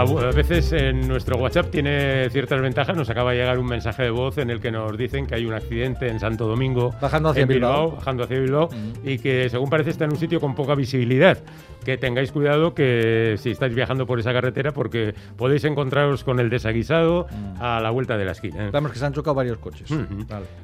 A veces en nuestro WhatsApp tiene ciertas ventajas. Nos acaba de llegar un mensaje de voz en el que nos dicen que hay un accidente en Santo Domingo. Bajando hacia Bilbao. Bajando hacia Bilbao. Y que según parece está en un sitio con poca visibilidad. Que tengáis cuidado que si estáis viajando por esa carretera porque podéis encontraros con el desaguisado a la vuelta de la esquina. Vamos que se han chocado varios coches.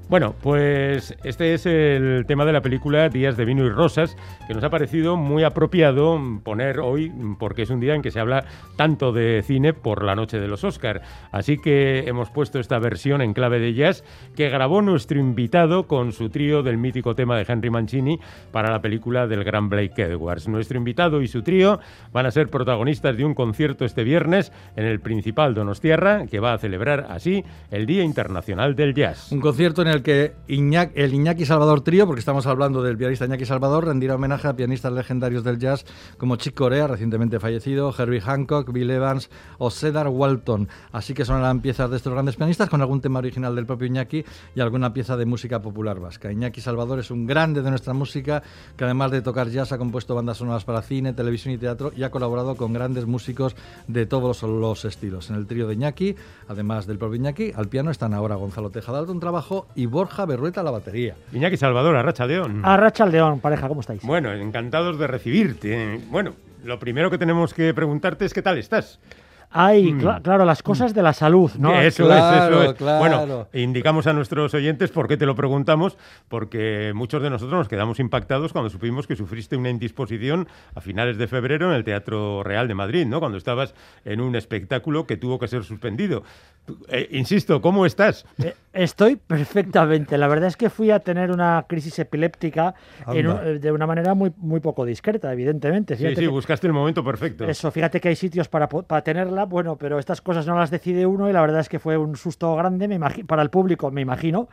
Bueno, pues este es el tema de la película Días de vino y rosas que nos ha parecido muy apropiado poner hoy porque es un día en que se habla tanto de cine por la noche de los Oscar. Así que hemos puesto esta versión en clave de jazz que grabó nuestro invitado con su trío del mítico tema de Henry Mancini para la película del gran Blake Edwards. Nuestro invitado y su trío van a ser protagonistas de un concierto este viernes en el Principal Donostierra que va a celebrar así el Día Internacional del Jazz. Un concierto en el que el Iñaki Salvador Trío, porque estamos hablando del pianista Iñaki Salvador, rendirá homenaje a pianistas legendarios del jazz como Chick Corea, recientemente fallecido, Herbie Hancock, Bill Evans o Cedar Walton. Así que sonarán piezas de estos grandes pianistas con algún tema original del propio Iñaki y alguna pieza de música popular vasca. Iñaki Salvador es un grande de nuestra música que además de tocar jazz ha compuesto bandas sonoras para cine, televisión y teatro y ha colaborado con grandes músicos de todos los estilos. En el trío de Iñaki, además del propio Iñaki, al piano están ahora Gonzalo Tejada un trabajo y Borja Berrueta a la batería. Iñaki Salvador, Arracha León. Arracha León, pareja, ¿cómo estáis? Bueno, encantados de recibirte. Bueno, lo primero que tenemos que preguntarte es qué tal estás. Ay, mm. claro, las cosas de la salud, ¿no? Eso es, eso es. Bueno, indicamos a nuestros oyentes por qué te lo preguntamos, porque muchos de nosotros nos quedamos impactados cuando supimos que sufriste una indisposición a finales de febrero en el Teatro Real de Madrid, ¿no? Cuando estabas en un espectáculo que tuvo que ser suspendido. Eh, insisto, ¿cómo estás? Eh, estoy perfectamente. La verdad es que fui a tener una crisis epiléptica de una manera muy, muy poco discreta, evidentemente. sí, sí, buscaste el momento perfecto. Eso, fíjate que hay sitios para, para tenerla bueno, pero estas cosas no las decide uno y la verdad es que fue un susto grande me para el público, me imagino.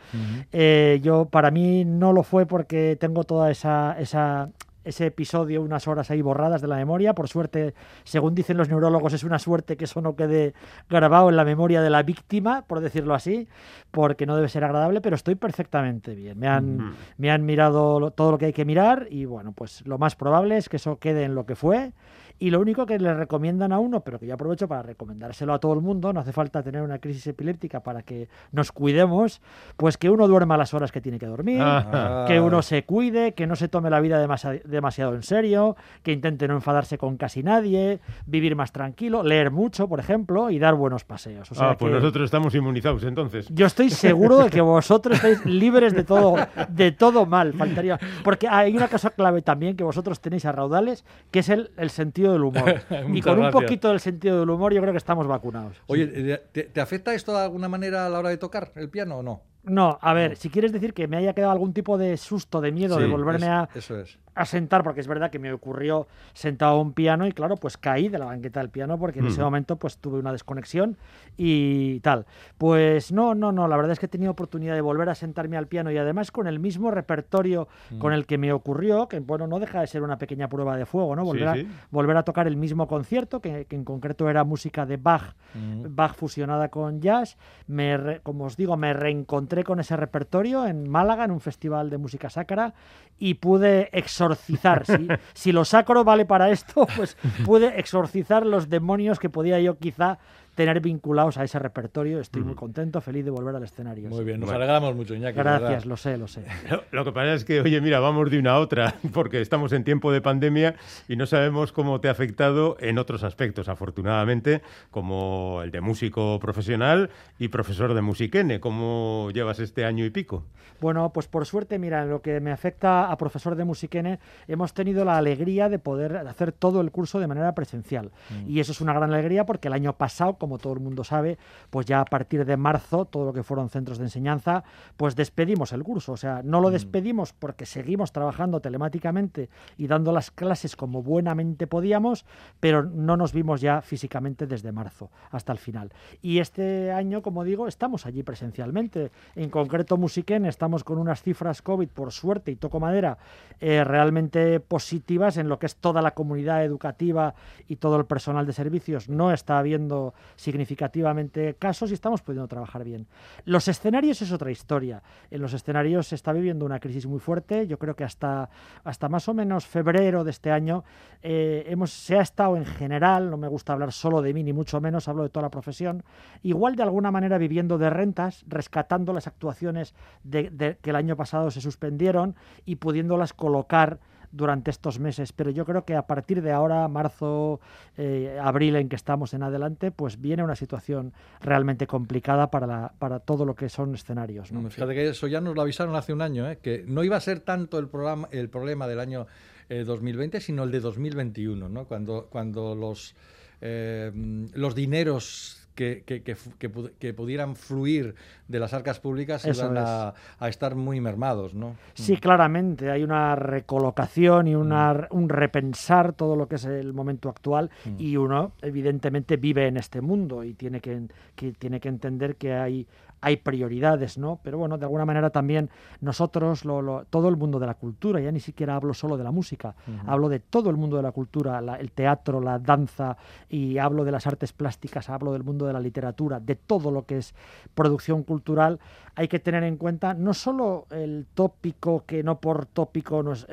Eh, yo, para mí no lo fue porque tengo toda esa, esa ese episodio, unas horas ahí borradas de la memoria. Por suerte, según dicen los neurólogos, es una suerte que eso no quede grabado en la memoria de la víctima, por decirlo así, porque no debe ser agradable, pero estoy perfectamente bien. Me han, me han mirado todo lo que hay que mirar y bueno, pues lo más probable es que eso quede en lo que fue y lo único que le recomiendan a uno, pero que yo aprovecho para recomendárselo a todo el mundo, no hace falta tener una crisis epiléptica para que nos cuidemos, pues que uno duerma las horas que tiene que dormir, ah. que uno se cuide, que no se tome la vida demasiado, en serio, que intente no enfadarse con casi nadie, vivir más tranquilo, leer mucho, por ejemplo, y dar buenos paseos. ah, pues nosotros estamos inmunizados entonces. Yo estoy seguro de que vosotros estáis libres de todo, de todo mal, faltaría. Porque hay una cosa clave también que vosotros tenéis a raudales, que es el, el sentido del humor. y con un poquito del sentido del humor yo creo que estamos vacunados. Oye, ¿te, afecta esto de alguna manera a la hora de tocar el piano o no? No, a ver, si quieres decir que me haya quedado algún tipo de susto, de miedo de volverme a, eso es a sentar, porque es verdad que me ocurrió sentado a un piano y claro, pues caí de la banqueta del piano porque en ese mm. momento pues tuve una desconexión y tal. Pues no, no, no, la verdad es que he tenido oportunidad de volver a sentarme al piano y además con el mismo repertorio mm. con el que me ocurrió, que bueno, no deja de ser una pequeña prueba de fuego, ¿no? Volver, a, volver a tocar el mismo concierto, que, en concreto era música de Bach, mm. Bach fusionada con jazz. Me, como os digo, me reencontré con ese repertorio en Málaga, en un festival de música sacra y pude exorcizar. Si, lo sacro vale para esto, pues pude exorcizar los demonios que podía yo quizá tener vinculados a ese repertorio. Estoy muy contento, feliz de volver al escenario. Muy bien, nos alegramos mucho, Iñaki. Gracias, lo sé, lo sé. Lo, que pasa es que, oye, mira, vamos de una a otra, porque estamos en tiempo de pandemia y no sabemos cómo te ha afectado en otros aspectos, afortunadamente, como el de músico profesional y profesor de musiquene. ¿Cómo llevas este año y pico? Bueno, pues por suerte, mira, en lo que me afecta a profesor de musiquene, hemos tenido la alegría de poder hacer todo el curso de manera presencial. Mm. Y eso es una gran alegría porque el año pasado, como todo el mundo sabe, pues ya a partir de marzo, todo lo que fueron centros de enseñanza, pues despedimos el curso. O sea, no lo mm. despedimos porque seguimos trabajando telemáticamente y dando las clases como buenamente podíamos, pero no nos vimos ya físicamente desde marzo hasta el final. Y este año, como digo, estamos allí presencialmente. En concreto, Musiquén, estamos con unas cifras COVID, por suerte, y toco madera, eh, realmente positivas en lo que es toda la comunidad educativa y todo el personal de servicios. No está habiendo significativamente casos y estamos pudiendo trabajar bien. Los escenarios es otra historia. En los escenarios se está viviendo una crisis muy fuerte. Yo creo que hasta, hasta más o menos febrero de este año eh, hemos, se ha estado en general, no me gusta hablar solo de mí ni mucho menos, hablo de toda la profesión, igual de alguna manera viviendo de rentas, rescatando las actuaciones de, que el año pasado se suspendieron y pudiéndolas colocar durante estos meses, pero yo creo que a partir de ahora, marzo, eh, abril, en que estamos en adelante, pues viene una situación realmente complicada para, la, para todo lo que son escenarios. ¿no? Fíjate que eso ya nos lo avisaron hace un año, ¿eh? que no iba a ser tanto el, programa, el problema del año 2020, eh, sino el de 2021, ¿no? cuando, cuando los, los dineros que, que, que, pudieran fluir de las arcas públicas iban a, estar muy mermados, ¿no? Sí, claramente. Hay una recolocación y una, mm. un repensar todo lo que es el momento actual mm. y uno, evidentemente, vive en este mundo y tiene que, que, tiene que entender que hay, hay prioridades, ¿no? Pero bueno, de alguna manera también nosotros, lo, todo el mundo de la cultura, ya ni siquiera hablo solo de la música, hablo de todo el mundo de la cultura, el teatro, la danza, y hablo de las artes plásticas, hablo del mundo de la literatura, de todo lo que es producción cultural, hay que tener en cuenta no solo el tópico, que no por tópico no es,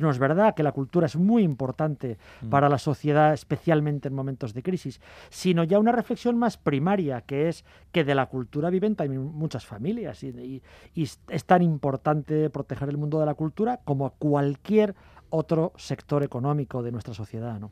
no es verdad, que la cultura es muy importante para la sociedad, especialmente en momentos de crisis, sino ya una reflexión más primaria, que es que de la cultura viven también muchas familias y, es tan importante proteger el mundo de la cultura como cualquier otro sector económico de nuestra sociedad. ¿no?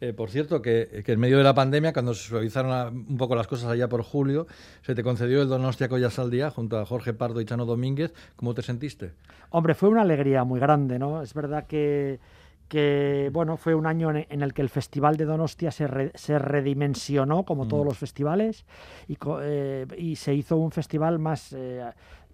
Eh, por cierto, que, en medio de la pandemia, cuando se suavizaron un poco las cosas allá por julio, se te concedió el Donostia Collas al Día junto a Jorge Pardo y Chano Domínguez. ¿Cómo te sentiste? Hombre, fue una alegría muy grande, ¿no? Es verdad que que bueno, fue un año en, el que el Festival de Donostia se, se redimensionó, como todos mm. los festivales, y, eh, y, se hizo un festival más eh,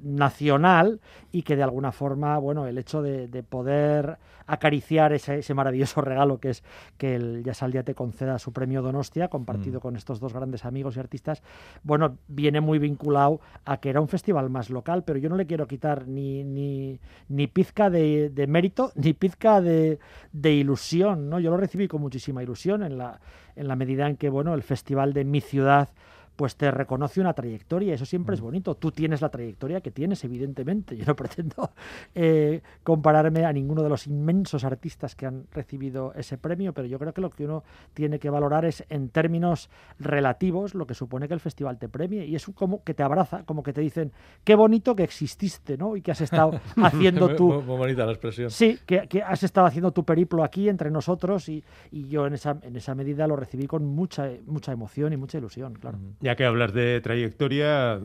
nacional y que de alguna forma, bueno, el hecho de, poder acariciar ese, ese, maravilloso regalo que es que el Día te conceda su premio Donostia, compartido mm. con estos dos grandes amigos y artistas, bueno, viene muy vinculado a que era un festival más local, pero yo no le quiero quitar ni, ni, ni pizca de, de mérito, ni pizca de, de, ilusión, ¿no? Yo lo recibí con muchísima ilusión en la, en la medida en que, bueno, el festival de mi ciudad pues te reconoce una trayectoria, eso siempre es mm. bonito. Tú tienes la trayectoria que tienes, evidentemente. Yo no pretendo eh, compararme a ninguno de los inmensos artistas que han recibido ese premio, pero yo creo que lo que uno tiene que valorar es en términos relativos lo que supone que el festival te premie y es como que te abraza, como que te dicen qué bonito que exististe, ¿no? Y que has estado haciendo tu... muy, bonita la expresión. Sí, que, que, has estado haciendo tu periplo aquí entre nosotros y, y, yo en esa, en esa medida lo recibí con mucha, mucha emoción y mucha ilusión, claro. Ya que hablas de trayectoria,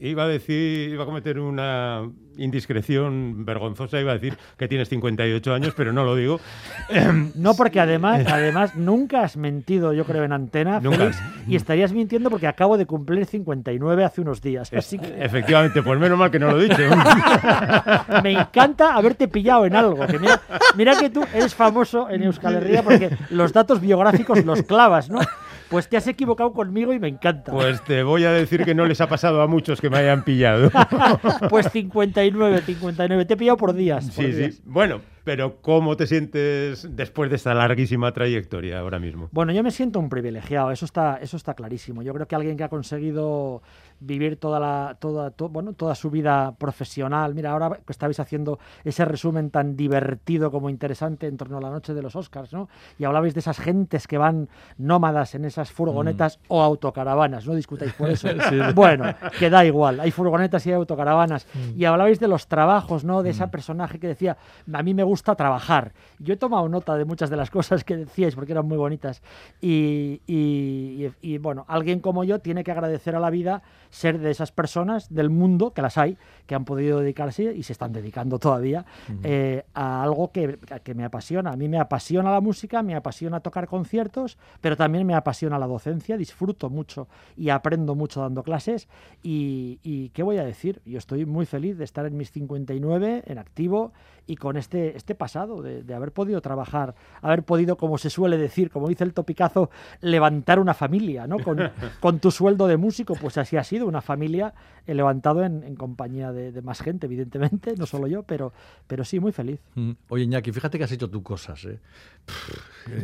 iba a decir, iba a cometer una indiscreción vergonzosa, iba a decir que tienes 58 años, pero no lo digo. No, porque además, además nunca has mentido, yo creo, en antena, ¿Nunca? y estarías mintiendo porque acabo de cumplir 59 hace unos días. Así que... Efectivamente, pues menos mal que no lo he dicho. Me encanta haberte pillado en algo. mira, mira, que tú eres famoso en Euskal Herria porque los datos biográficos los clavas, ¿no? Pues te has equivocado conmigo y me encanta. Pues te voy a decir que no les ha pasado a muchos que me hayan pillado. pues 59, 59. Te he pillado por días. sí, sí. Bueno, pero ¿cómo te sientes después de esta larguísima trayectoria ahora mismo? Bueno, yo me siento un privilegiado, eso está, eso está clarísimo. Yo creo que alguien que ha conseguido vivir toda la toda bueno toda su vida profesional. Mira ahora que estabais haciendo ese resumen tan divertido como interesante en torno a la noche de los Oscars no y hablabais de esas gentes que van nómadas en esas furgonetas mm. o autocaravanas no discutáis por eso. Bueno que da igual hay furgonetas y hay autocaravanas. Mm. y hablabais de los trabajos no de ese mm. personaje que decía a mí me gusta trabajar yo he tomado nota de muchas de las cosas que decíais porque eran muy bonitas. Y, y bueno alguien como yo tiene que agradecer a la vida ser de esas personas del mundo, que las hay, que han podido dedicarse y se están dedicando todavía eh, a algo que, que, me apasiona. A mí me apasiona la música, me apasiona tocar conciertos, pero también me apasiona la docencia, disfruto mucho y aprendo mucho dando clases. Y, y ¿qué voy a decir? Yo estoy muy feliz de estar en mis 59, en activo y con este, este pasado, de, de, haber podido trabajar, haber podido, como se suele decir, como dice el topicazo, levantar una familia, ¿no? Con, con tu sueldo de músico, pues así ha sido, una familia he levantado en, en compañía de, de, más gente, evidentemente, no solo yo, pero, pero sí, muy feliz. Mm. Oye, Iñaki, fíjate que has hecho tú cosas, ¿eh?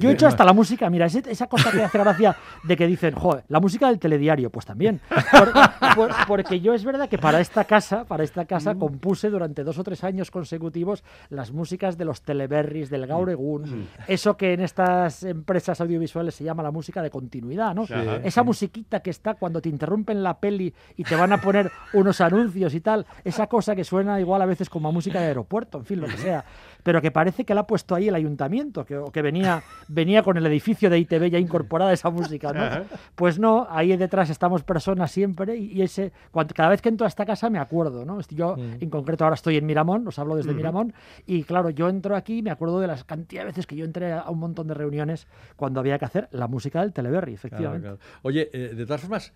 Yo he hecho hasta la música, mira, esa cosa que hace gracia de que dicen, joder, la música del telediario, pues también. Por, por, porque yo es verdad que para esta casa, para esta casa, compuse durante dos o tres años consecutivos las músicas de los teleberries, del Gauregún, eso que en estas empresas audiovisuales se llama la música de continuidad, ¿no? Sí. Esa musiquita que está cuando te interrumpen la peli y te van a poner unos anuncios y tal, esa cosa que suena igual a veces como a música de aeropuerto, en fin, lo que sea, pero que parece que la ha puesto ahí el ayuntamiento, que, que venía, venía con el edificio de ITV ya incorporada esa música, ¿no? Pues no, ahí detrás estamos personas siempre y, y ese, cuando, cada vez que entro a esta casa me acuerdo, ¿no? Yo mm. en concreto ahora estoy en Miramón, os hablo desde mm. Miramón, y claro, yo entro aquí y me acuerdo de las cantidad de veces que yo entré a un montón de reuniones cuando había que hacer la música del Teleberry, efectivamente. Claro, claro. Oye, eh, de todas formas,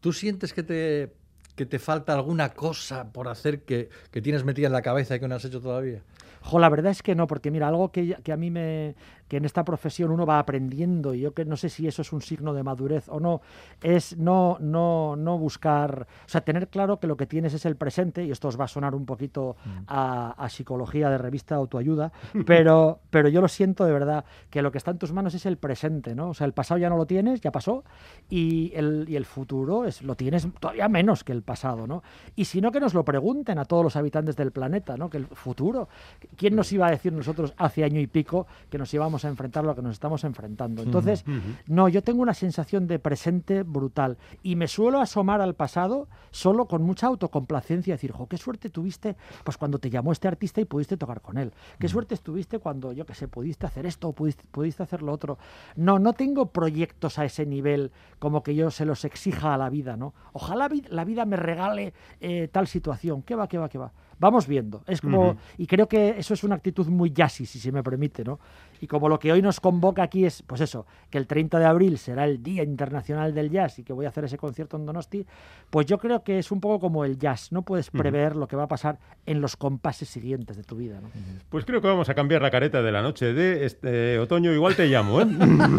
¿tú sientes que te, que te falta alguna cosa por hacer que, que tienes metida en la cabeza y que no has hecho todavía? Jo, la verdad es que no, porque mira, algo que, que a mí me, que en esta profesión uno va aprendiendo, y yo que no sé si eso es un signo de madurez o no, es no, no, no buscar, o sea, tener claro que lo que tienes es el presente, y esto os va a sonar un poquito a, a psicología de revista autoayuda, pero, pero yo lo siento de verdad, que lo que está en tus manos es el presente, ¿no? O sea, el pasado ya no lo tienes, ya pasó, y el, y el futuro es, lo tienes todavía menos que el pasado, ¿no? Y si no, que nos lo pregunten a todos los habitantes del planeta, ¿no? Que el futuro, ¿quién nos iba a decir nosotros hace año y pico que nos íbamos a enfrentar lo que nos estamos enfrentando. Entonces, uh -huh. no, yo tengo una sensación de presente brutal y me suelo asomar al pasado solo con mucha autocomplacencia, decir, jo, qué suerte tuviste pues cuando te llamó este artista y pudiste tocar con él. Qué uh -huh. suerte estuviste cuando, yo qué sé, pudiste hacer esto o pudiste, pudiste hacer lo otro. No, no tengo proyectos a ese nivel como que yo se los exija a la vida, ¿no? Ojalá la vida me regale eh, tal situación. ¿Qué va, qué va, qué va? Vamos viendo. Es como, uh -huh. y creo que eso es una actitud muy jazzy, si se me permite, ¿no? Y como lo que hoy nos convoca aquí es, pues eso, que el 30 de abril será el Día Internacional del Jazz y que voy a hacer ese concierto en Donosti, pues yo creo que es un poco como el jazz, no puedes prever uh -huh. lo que va a pasar en los compases siguientes de tu vida, ¿no? Pues creo que vamos a cambiar la careta de la noche de este otoño, igual te llamo, ¿eh?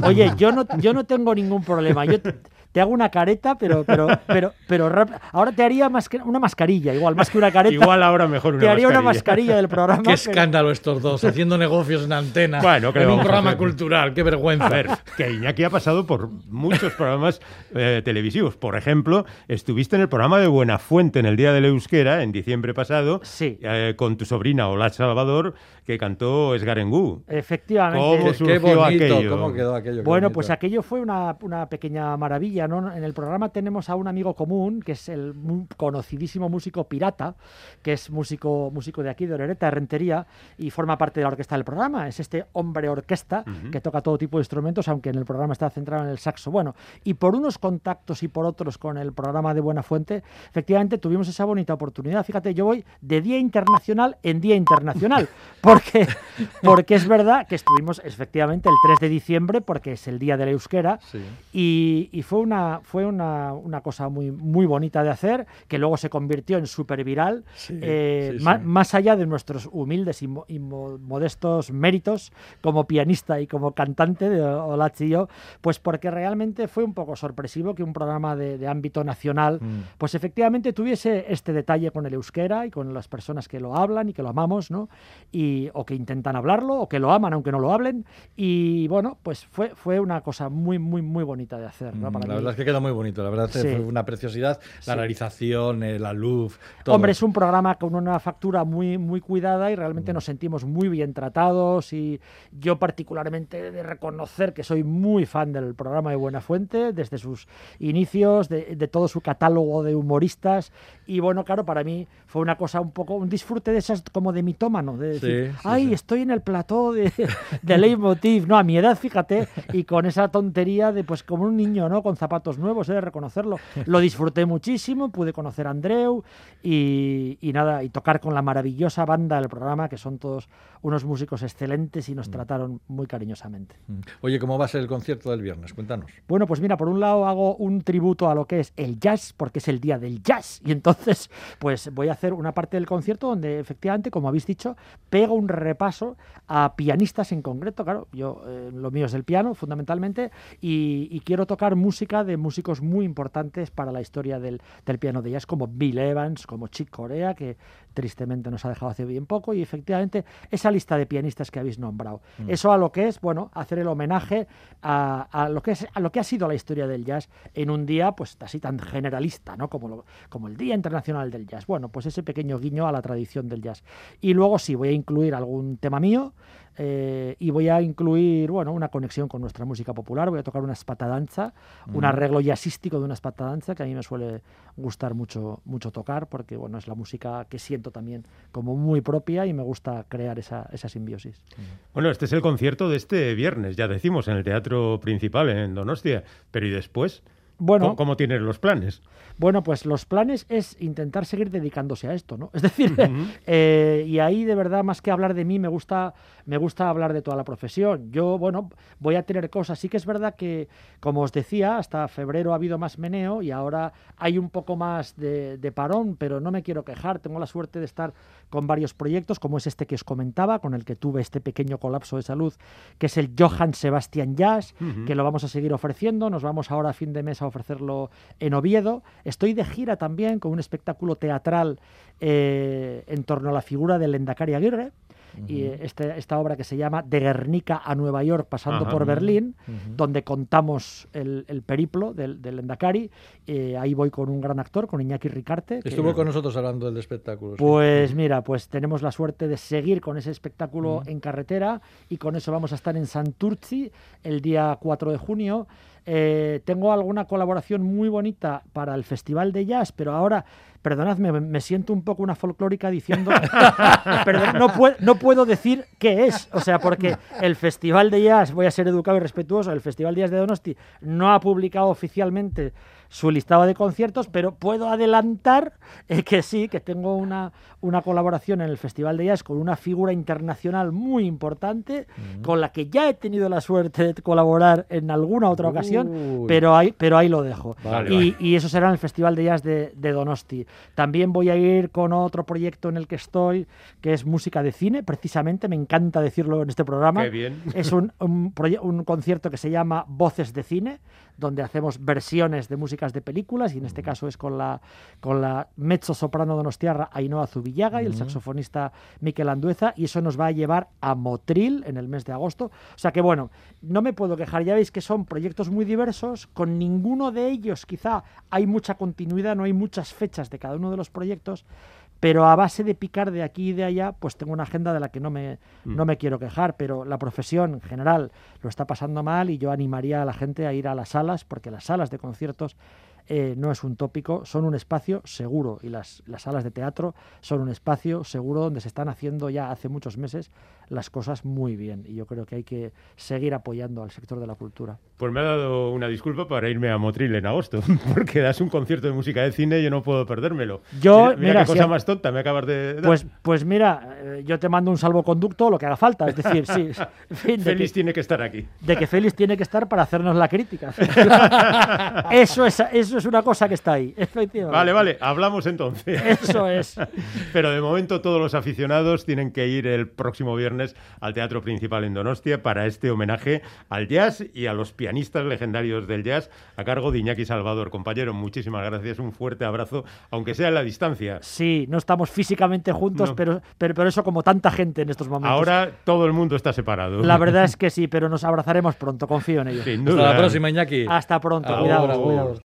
Oye, yo no, yo no tengo ningún problema, yo te hago una careta, pero, pero, pero, pero ahora te haría que una mascarilla, igual, más que una careta. Igual ahora mejor una Te haría mascarilla. una mascarilla del programa. Qué escándalo estos dos, haciendo negocios en antena. Bueno, en un programa cultural, qué vergüenza. A ver, que Iñaki ha pasado por muchos programas eh, televisivos. Por ejemplo, estuviste en el programa de Buenafuente en el Día del Euskera, en diciembre pasado, sí. eh, con tu sobrina Ola Salvador, que cantó Esgarengú. Efectivamente. ¿Cómo surgió qué bonito, aquello? ¿Cómo quedó aquello? Bueno, bonito. pues aquello fue una, una, pequeña maravilla, ¿no? En el programa tenemos a un amigo común, que es el conocidísimo músico Pirata, que es músico, músico de aquí, de Orereta, de Rentería, y forma parte de la orquesta del programa. Es este hombre orquesta uh -huh. que toca todo tipo de instrumentos, aunque en el programa está centrado en el saxo. Bueno, y por unos contactos y por otros con el programa de Buena Fuente, efectivamente tuvimos esa bonita oportunidad. Fíjate, yo voy de Día Internacional en Día Internacional, porque, porque es verdad que estuvimos efectivamente el 3 de diciembre, porque es el Día de la Euskera, Sí. y, y fue, una, fue una, una cosa muy, muy bonita de hacer, que luego se convirtió en súper viral, Sí, eh, sí, ma- sí. más allá de nuestros humildes y, mo- y mo- modestos méritos como pianista y como cantante de Olachi y yo, pues porque realmente fue un poco sorpresivo que un programa de, de ámbito nacional, Mm. pues efectivamente tuviese este detalle con el euskera y con las personas que lo hablan y que lo amamos, ¿no? Y, o que intentan hablarlo, o que lo aman aunque no lo hablen. Y bueno, pues fue, fue una cosa muy, muy, muy bonita de hacer, ¿no? Mm, Para la mí. Verdad es que quedó muy bonito, la verdad Sí. fue una preciosidad, la Sí. realización, eh, la luz, todo. Hombre, es un programa con una factura muy, muy cuidada y realmente Mm. nos sentimos muy bien tratados y yo particularmente de reconocer que soy muy fan del programa de Buena Fuente desde sus inicios, de, de todo su catálogo de humoristas y bueno, claro, para mí fue una cosa un poco, un disfrute de esas como de mitómano, de decir, Sí, ay, estoy en el plató de, de Leitmotiv, no, a mi edad, fíjate, y con esa tontería de pues como un niño, ¿no? Con zapatos nuevos, he de reconocerlo. Lo disfruté muchísimo, pude conocer a Andreu y, y nada, y tocar con la maravillosa banda del programa, que son todos unos músicos excelentes y nos trataron muy cariñosamente. Mm. Oye, ¿cómo va a ser el concierto del viernes? Cuéntanos. Bueno, pues mira, por un lado hago un tributo a lo que es el jazz, porque es el día del jazz, y entonces pues voy a hacer una parte del concierto donde efectivamente, como habéis dicho, pego un repaso a pianistas en concreto, claro, yo eh, lo mío es el piano fundamentalmente y, y quiero tocar música de músicos muy importantes para la historia del, del piano de jazz como Bill Evans, como Chick Corea, que tristemente nos ha dejado hace bien poco, y efectivamente esa lista de pianistas que habéis nombrado. Mm. Eso a lo que es, bueno, hacer el homenaje a, a lo que es, a lo que ha sido la historia del jazz en un día, pues así tan generalista, ¿no? Como, lo- como el Día Internacional del Jazz. Bueno, pues ese pequeño guiño a la tradición del jazz. Y luego sí, voy a incluir algún tema mío, eh, y voy a incluir, bueno, una conexión con nuestra música popular. Voy a tocar una espatadanza, un arreglo jazzístico de una espatadanza que a mí me suele gustar mucho, mucho tocar porque, bueno, es la música que siento también como muy propia y me gusta crear esa, esa simbiosis. Bueno, este es el concierto de este viernes, ya decimos, en el Teatro Principal en Donostia. Pero ¿y después? Bueno, ¿Cómo, cómo tienes los planes? Bueno, pues los planes es intentar seguir dedicándose a esto, ¿no? Es decir, eh, y ahí de verdad, más que hablar de mí, me gusta, me gusta hablar de toda la profesión. Yo, bueno, voy a tener cosas. Sí que es verdad que, como os decía, hasta febrero ha habido más meneo y ahora hay un poco más de, de parón, pero no me quiero quejar. Tengo la suerte de estar con varios proyectos, como es este que os comentaba, con el que tuve este pequeño colapso de salud, que es el Johann Sebastian Jazz, que lo vamos a seguir ofreciendo. Nos vamos ahora a fin de mes a ofrecerlo en Oviedo. Estoy de gira también con un espectáculo teatral eh, en torno a la figura del Endacari Aguirre. Y eh, este- esta obra que se llama De Guernica a Nueva York pasando Ajá. por Berlín, donde contamos el, el periplo del, del Endacari. Eh, ahí voy con un gran actor, con Iñaki Ricarte. que- Estuvo con nosotros hablando del espectáculo. sí. pues mira, pues tenemos la suerte de seguir con ese espectáculo en carretera y con eso vamos a estar en Santurci el día 4 de junio. Eh, tengo alguna colaboración muy bonita para el Festival de Jazz, pero ahora, perdonadme, me- siento un poco una folclórica diciendo, Perdón, no, puedo, no puedo decir qué es, o sea, porque el Festival de Jazz, voy a ser educado y respetuoso, el Festival de Jazz de Donosti no ha publicado oficialmente su listado de conciertos, pero puedo adelantar eh, que sí, que tengo una, una colaboración en el Festival de Jazz con una figura internacional muy importante, con la que ya he tenido la suerte de colaborar en alguna otra ocasión, Uy. pero ahí, pero ahí lo dejo. Vale, y, vale. y eso será en el Festival de Jazz de, de Donosti. También voy a ir con otro proyecto en el que estoy, que es música de cine, precisamente, me encanta decirlo en este programa. Qué bien. Es un, un, concierto que se llama Voces de Cine, donde hacemos versiones de músicas de películas, y en este caso es con la, con la mezzo soprano donostiarra Ainhoa Zubillaga y el saxofonista Miquel Andueza, y eso nos va a llevar a Motril en el mes de agosto. O sea que bueno, no me puedo quejar, ya veis que son proyectos muy diversos, con ninguno de ellos quizá hay mucha continuidad, no hay muchas fechas de cada uno de los proyectos, pero a base de picar de aquí y de allá, pues tengo una agenda de la que no me, no me quiero quejar, pero la profesión en general lo está pasando mal y yo animaría a la gente a ir a las salas, porque las salas de conciertos eh, no es un tópico, son un espacio seguro y las, las salas de teatro son un espacio seguro donde se están haciendo ya hace muchos meses las cosas muy bien y yo creo que hay que seguir apoyando al sector de la cultura. Pues me ha dado una disculpa para irme a Motril en agosto, porque das un concierto de música de cine y yo no puedo perdérmelo. Yo, mira, qué si cosa más tonta me acabas de dar. Pues, pues mira, eh, yo te mando un salvoconducto, lo que haga falta, es decir, sí, en fin, de Félix que- tiene que estar aquí. de que Félix tiene que estar para hacernos la crítica. eso, es, eso es una cosa que está ahí, efectivamente. Vale, vale, hablamos entonces. Eso es. Pero de momento todos los aficionados tienen que ir el próximo viernes al Teatro Principal en Donostia para este homenaje al jazz y a los pianistas legendarios del jazz a cargo de Iñaki Salvador. Compañero, muchísimas gracias, un fuerte abrazo, aunque sea a la distancia. Sí, no estamos físicamente juntos, No. pero, pero, pero eso como tanta gente en estos momentos. Ahora todo el mundo está separado. La verdad es que sí, pero nos abrazaremos pronto, confío en ello. Sin Hasta duda. la próxima, Iñaki. Hasta pronto, Ahora, cuidado, ahora. cuidado.